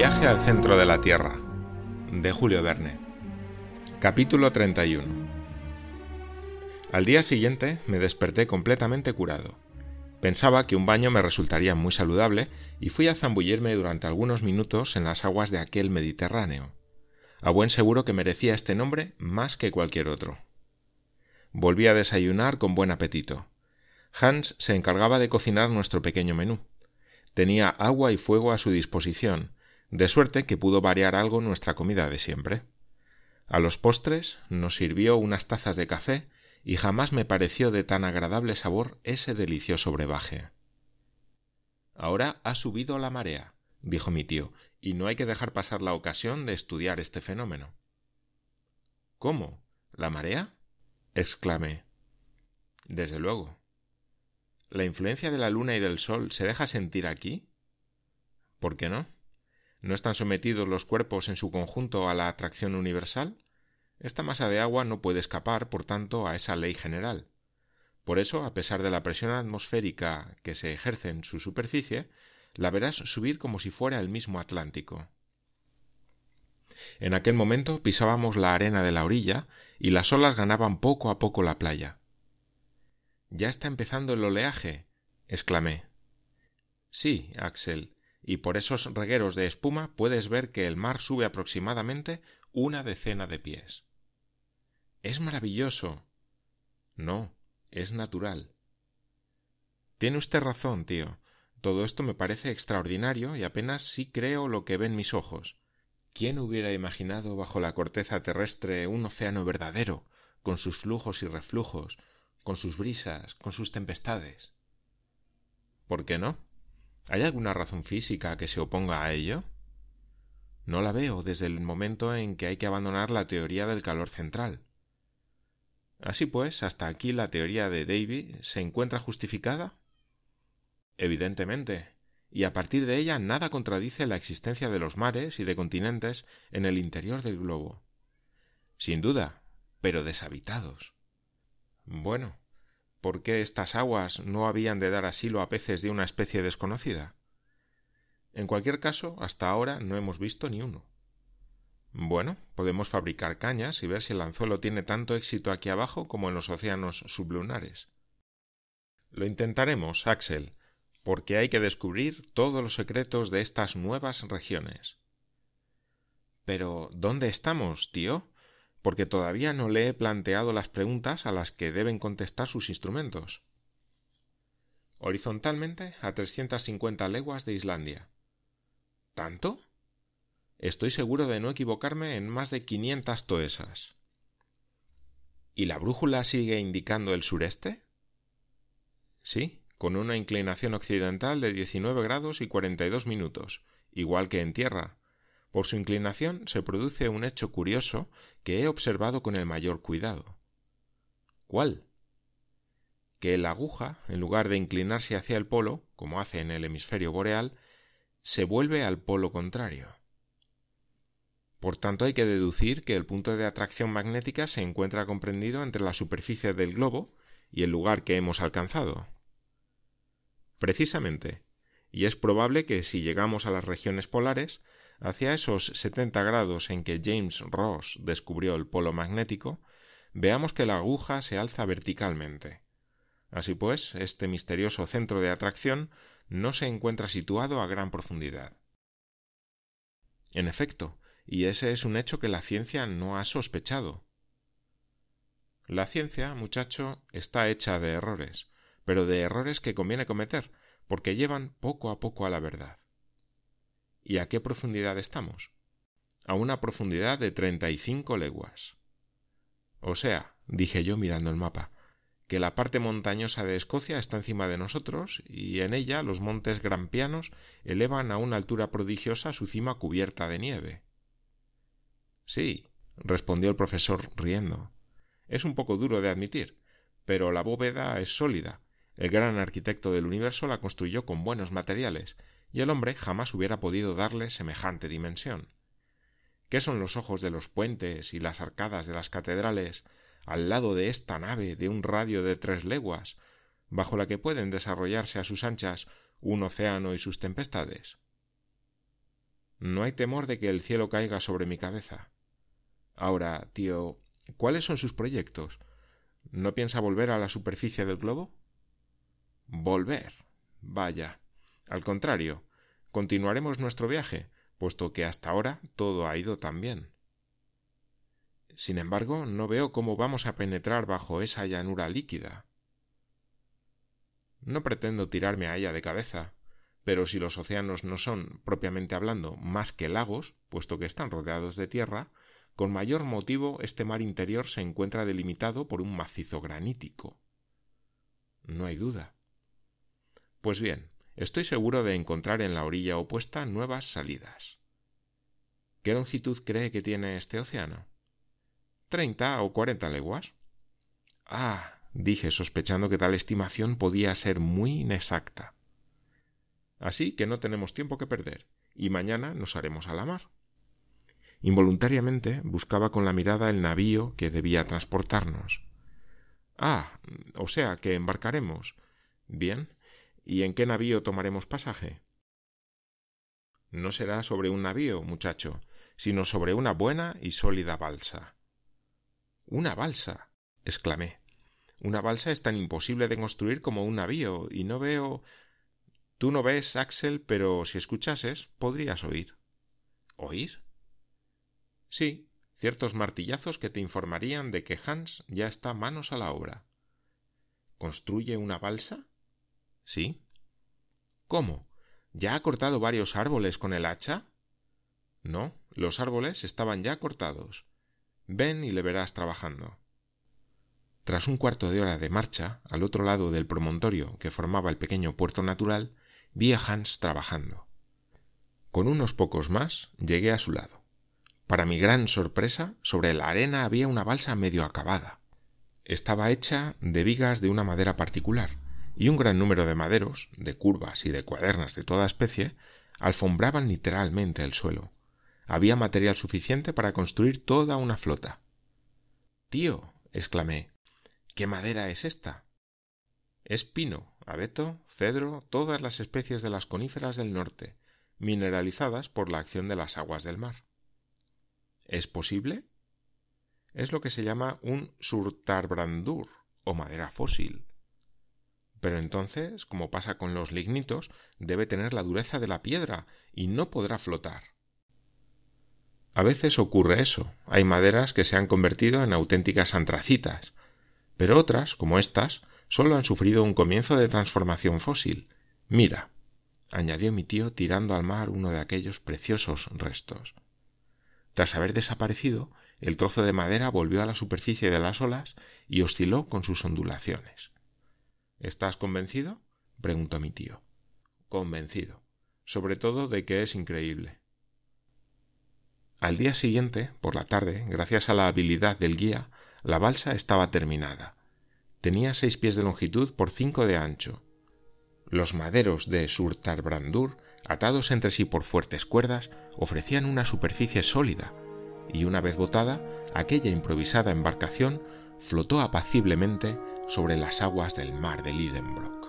Viaje al centro de la Tierra, de Julio Verne. Capítulo 31. Al día siguiente me desperté completamente curado. Pensaba que un baño me resultaría muy saludable y fui a zambullirme durante algunos minutos en las aguas de aquel Mediterráneo. A buen seguro que merecía este nombre más que cualquier otro. Volví a desayunar con buen apetito. Hans se encargaba de cocinar nuestro pequeño menú. Tenía agua y fuego a su disposición, de suerte que pudo variar algo nuestra comida de siempre. A los postres nos sirvió unas tazas de café y jamás me pareció de tan agradable sabor ese delicioso brebaje. Ahora ha subido la marea, dijo mi tío, y no hay que dejar pasar la ocasión de estudiar este fenómeno. ¿Cómo? ¿La marea? exclamé. Desde luego. ¿La influencia de la luna y del sol se deja sentir aquí? ¿Por qué no? ¿No están sometidos los cuerpos en su conjunto a la atracción universal? Esta masa de agua no puede escapar, por tanto, a esa ley general. Por eso, a pesar de la presión atmosférica que se ejerce en su superficie, la verás subir como si fuera el mismo Atlántico. En aquel momento pisábamos la arena de la orilla y las olas ganaban poco a poco la playa. Ya está empezando el oleaje. exclamé. Sí, Axel, y por esos regueros de espuma puedes ver que el mar sube aproximadamente una decena de pies. Es maravilloso. No, es natural. Tiene usted razón, tío. Todo esto me parece extraordinario y apenas sí creo lo que ven mis ojos. ¿Quién hubiera imaginado bajo la corteza terrestre un océano verdadero, con sus flujos y reflujos, con sus brisas, con sus tempestades? ¿Por qué no? ¿Hay alguna razón física que se oponga a ello? No la veo desde el momento en que hay que abandonar la teoría del calor central. Así pues, hasta aquí la teoría de Davy se encuentra justificada. Evidentemente, y a partir de ella nada contradice la existencia de los mares y de continentes en el interior del globo. Sin duda, pero deshabitados. Bueno, ¿Por qué estas aguas no habían de dar asilo a peces de una especie desconocida? En cualquier caso, hasta ahora no hemos visto ni uno. Bueno, podemos fabricar cañas y ver si el anzuelo tiene tanto éxito aquí abajo como en los océanos sublunares. Lo intentaremos, Axel, porque hay que descubrir todos los secretos de estas nuevas regiones. Pero ¿dónde estamos, tío? Porque todavía no le he planteado las preguntas a las que deben contestar sus instrumentos. Horizontalmente a trescientas cincuenta leguas de Islandia. ¿Tanto? Estoy seguro de no equivocarme en más de quinientas toesas. ¿Y la brújula sigue indicando el sureste? Sí, con una inclinación occidental de diecinueve grados y cuarenta y dos minutos, igual que en tierra, por su inclinación se produce un hecho curioso que he observado con el mayor cuidado. ¿Cuál? Que la aguja, en lugar de inclinarse hacia el polo, como hace en el hemisferio boreal, se vuelve al polo contrario. Por tanto, hay que deducir que el punto de atracción magnética se encuentra comprendido entre la superficie del globo y el lugar que hemos alcanzado. Precisamente, y es probable que si llegamos a las regiones polares, Hacia esos 70 grados en que James Ross descubrió el polo magnético, veamos que la aguja se alza verticalmente. Así pues, este misterioso centro de atracción no se encuentra situado a gran profundidad. En efecto, y ese es un hecho que la ciencia no ha sospechado. La ciencia, muchacho, está hecha de errores, pero de errores que conviene cometer, porque llevan poco a poco a la verdad. ¿Y a qué profundidad estamos? A una profundidad de treinta y cinco leguas. O sea, dije yo mirando el mapa, que la parte montañosa de Escocia está encima de nosotros y en ella los montes grampianos elevan a una altura prodigiosa su cima cubierta de nieve. Sí, respondió el profesor riendo. Es un poco duro de admitir, pero la bóveda es sólida. El gran arquitecto del universo la construyó con buenos materiales y el hombre jamás hubiera podido darle semejante dimensión. ¿Qué son los ojos de los puentes y las arcadas de las catedrales al lado de esta nave de un radio de tres leguas, bajo la que pueden desarrollarse a sus anchas un océano y sus tempestades? No hay temor de que el cielo caiga sobre mi cabeza. Ahora, tío, ¿cuáles son sus proyectos? ¿No piensa volver a la superficie del globo? Volver. Vaya. Al contrario, continuaremos nuestro viaje, puesto que hasta ahora todo ha ido tan bien. Sin embargo, no veo cómo vamos a penetrar bajo esa llanura líquida. No pretendo tirarme a ella de cabeza, pero si los océanos no son, propiamente hablando, más que lagos, puesto que están rodeados de tierra, con mayor motivo este mar interior se encuentra delimitado por un macizo granítico. No hay duda. Pues bien, estoy seguro de encontrar en la orilla opuesta nuevas salidas. ¿Qué longitud cree que tiene este océano? ¿Treinta o cuarenta leguas? Ah, dije sospechando que tal estimación podía ser muy inexacta. Así que no tenemos tiempo que perder, y mañana nos haremos a la mar. Involuntariamente buscaba con la mirada el navío que debía transportarnos. Ah, o sea que embarcaremos. Bien. ¿Y en qué navío tomaremos pasaje? No será sobre un navío, muchacho, sino sobre una buena y sólida balsa. Una balsa. exclamé. Una balsa es tan imposible de construir como un navío, y no veo Tú no ves, Axel, pero si escuchases, podrías oír. ¿Oír? Sí, ciertos martillazos que te informarían de que Hans ya está manos a la obra. ¿Construye una balsa? Sí. ¿Cómo? ¿Ya ha cortado varios árboles con el hacha? No, los árboles estaban ya cortados. Ven y le verás trabajando. Tras un cuarto de hora de marcha, al otro lado del promontorio que formaba el pequeño puerto natural, vi a Hans trabajando. Con unos pocos más llegué a su lado. Para mi gran sorpresa, sobre la arena había una balsa medio acabada. Estaba hecha de vigas de una madera particular, y un gran número de maderos, de curvas y de cuadernas de toda especie, alfombraban literalmente el suelo. Había material suficiente para construir toda una flota. Tío, exclamé, ¿qué madera es esta? Es pino, abeto, cedro, todas las especies de las coníferas del norte, mineralizadas por la acción de las aguas del mar. ¿Es posible? Es lo que se llama un surtarbrandur o madera fósil. Pero entonces, como pasa con los lignitos, debe tener la dureza de la piedra y no podrá flotar. A veces ocurre eso. Hay maderas que se han convertido en auténticas antracitas, pero otras, como estas, solo han sufrido un comienzo de transformación fósil. Mira, añadió mi tío tirando al mar uno de aquellos preciosos restos. Tras haber desaparecido, el trozo de madera volvió a la superficie de las olas y osciló con sus ondulaciones. ¿Estás convencido? preguntó mi tío. Convencido, sobre todo de que es increíble. Al día siguiente, por la tarde, gracias a la habilidad del guía, la balsa estaba terminada, Tenía seis pies de longitud por cinco de ancho. Los maderos de Surtarbrandur, atados entre sí por fuertes cuerdas, ofrecían una superficie sólida, y una vez botada, aquella improvisada embarcación flotó apaciblemente sobre las aguas del mar de Lidenbrock.